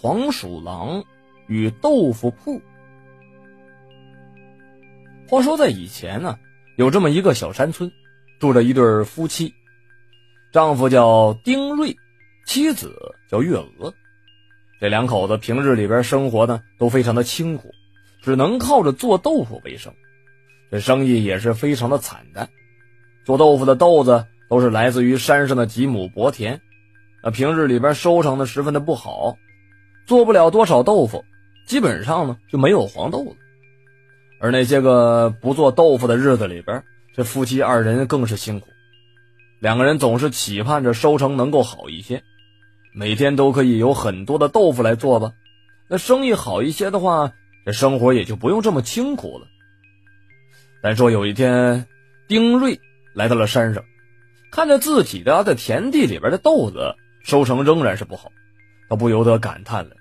黄鼠狼与豆腐铺。话说在以前呢，有这么一个小山村，住着一对夫妻，丈夫叫丁瑞，妻子叫月娥。这两口子平日里边生活呢都非常的清苦，只能靠着做豆腐为生，这生意也是非常的惨淡。做豆腐的豆子都是来自于山上的几亩薄田，那平日里边收成的十分的不好，做不了多少豆腐，基本上呢就没有黄豆了。而那些个不做豆腐的日子里边，这夫妻二人更是辛苦。两个人总是期盼着收成能够好一些，每天都可以有很多的豆腐来做吧。那生意好一些的话，这生活也就不用这么清苦了。但说有一天，丁瑞来到了山上，看着自己的在田地里边的豆子收成仍然是不好，他不由得感叹了：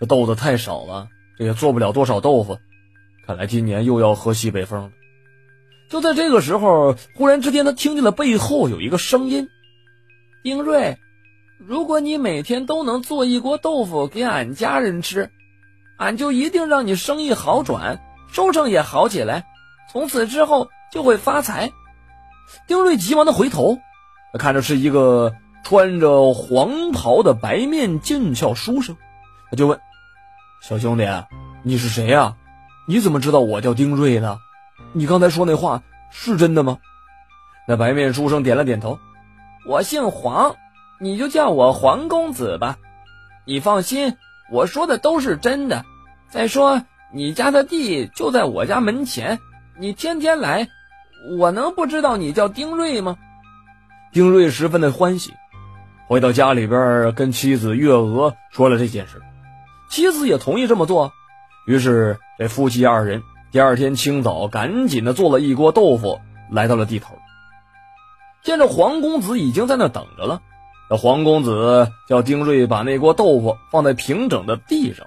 这豆子太少了，这也做不了多少豆腐。看来今年又要喝西北风了。就在这个时候，忽然之间，他听见了背后有一个声音：“丁瑞，如果你每天都能做一锅豆腐给俺家人吃，俺就一定让你生意好转，收成也好起来，从此之后就会发财。”丁瑞急忙的回头，他看着是一个穿着黄袍的白面俊俏书生，他就问：“小兄弟，你是谁呀？”你怎么知道我叫丁瑞呢？你刚才说那话是真的吗？那白面书生点了点头。我姓黄，你就叫我黄公子吧。你放心，我说的都是真的。再说你家的地就在我家门前，你天天来，我能不知道你叫丁瑞吗？丁瑞十分的欢喜，回到家里边跟妻子月娥说了这件事，妻子也同意这么做。于是，这夫妻二人第二天清早赶紧的做了一锅豆腐，来到了地头。见着黄公子已经在那等着了，那黄公子叫丁瑞把那锅豆腐放在平整的地上，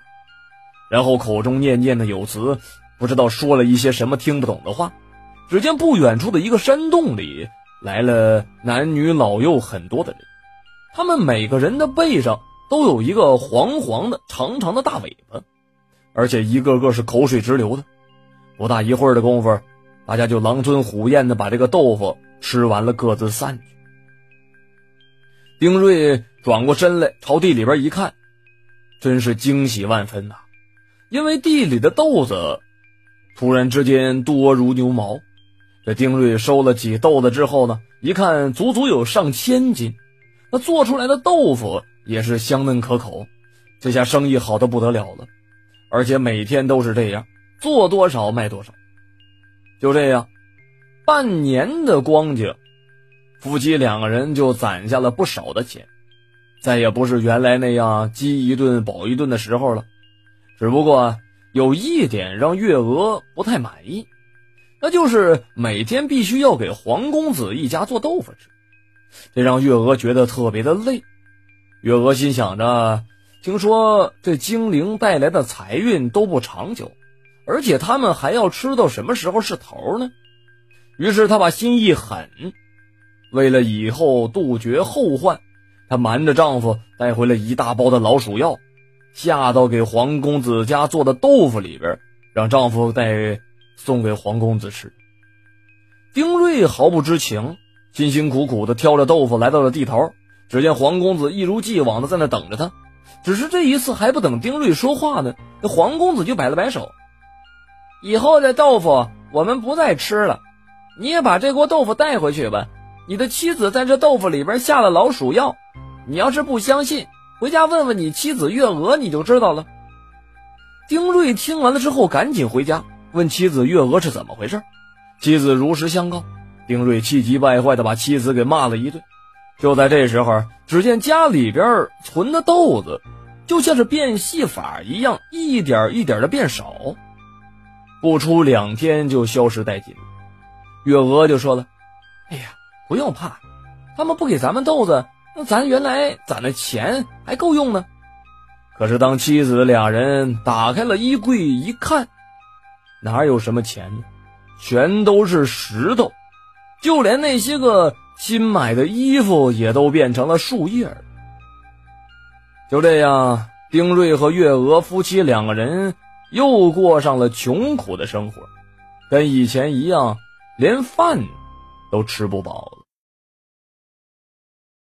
然后口中念念的有词，不知道说了一些什么听不懂的话。只见不远处的一个山洞里来了男女老幼很多的人，他们每个人的背上都有一个黄黄的长长的大尾巴。而且一个个是口水直流的，不大一会儿的功夫，大家就狼吞虎咽的把这个豆腐吃完了，各自散去。丁瑞转过身来，朝地里边一看，真是惊喜万分呐！因为地里的豆子突然之间多如牛毛。这丁瑞收了几豆子之后呢，一看足足有上千斤，那做出来的豆腐也是香嫩可口，这下生意好的不得了了。而且每天都是这样，做多少卖多少。就这样，半年的光景，夫妻两个人就攒下了不少的钱，再也不是原来那样饥一顿饱一顿的时候了。只不过有一点让月娥不太满意，那就是每天必须要给黄公子一家做豆腐吃，这让月娥觉得特别的累。月娥心想着。听说这精灵带来的财运都不长久，而且他们还要吃到什么时候是头呢？于是她把心一狠，为了以后杜绝后患，她瞒着丈夫带回了一大包的老鼠药，下到给黄公子家做的豆腐里边，让丈夫带送给黄公子吃。丁瑞毫不知情，辛辛苦苦的挑着豆腐来到了地头，只见黄公子一如既往的在那等着他。只是这一次还不等丁瑞说话呢，那黄公子就摆了摆手：“以后的豆腐我们不再吃了，你也把这锅豆腐带回去吧。你的妻子在这豆腐里边下了老鼠药，你要是不相信，回家问问你妻子月娥，你就知道了。”丁瑞听完了之后，赶紧回家问妻子月娥是怎么回事。妻子如实相告，丁瑞气急败坏的把妻子给骂了一顿。就在这时候，只见家里边存的豆子，就像是变戏法一样，一点一点的变少，不出两天就消失殆尽。月娥就说了：“哎呀，不用怕，他们不给咱们豆子，那咱原来攒的钱还够用呢。”可是当妻子俩人打开了衣柜一看，哪有什么钱呢？全都是石头，就连那些个。新买的衣服也都变成了树叶。就这样，丁瑞和月娥夫妻两个人又过上了穷苦的生活，跟以前一样，连饭都吃不饱了。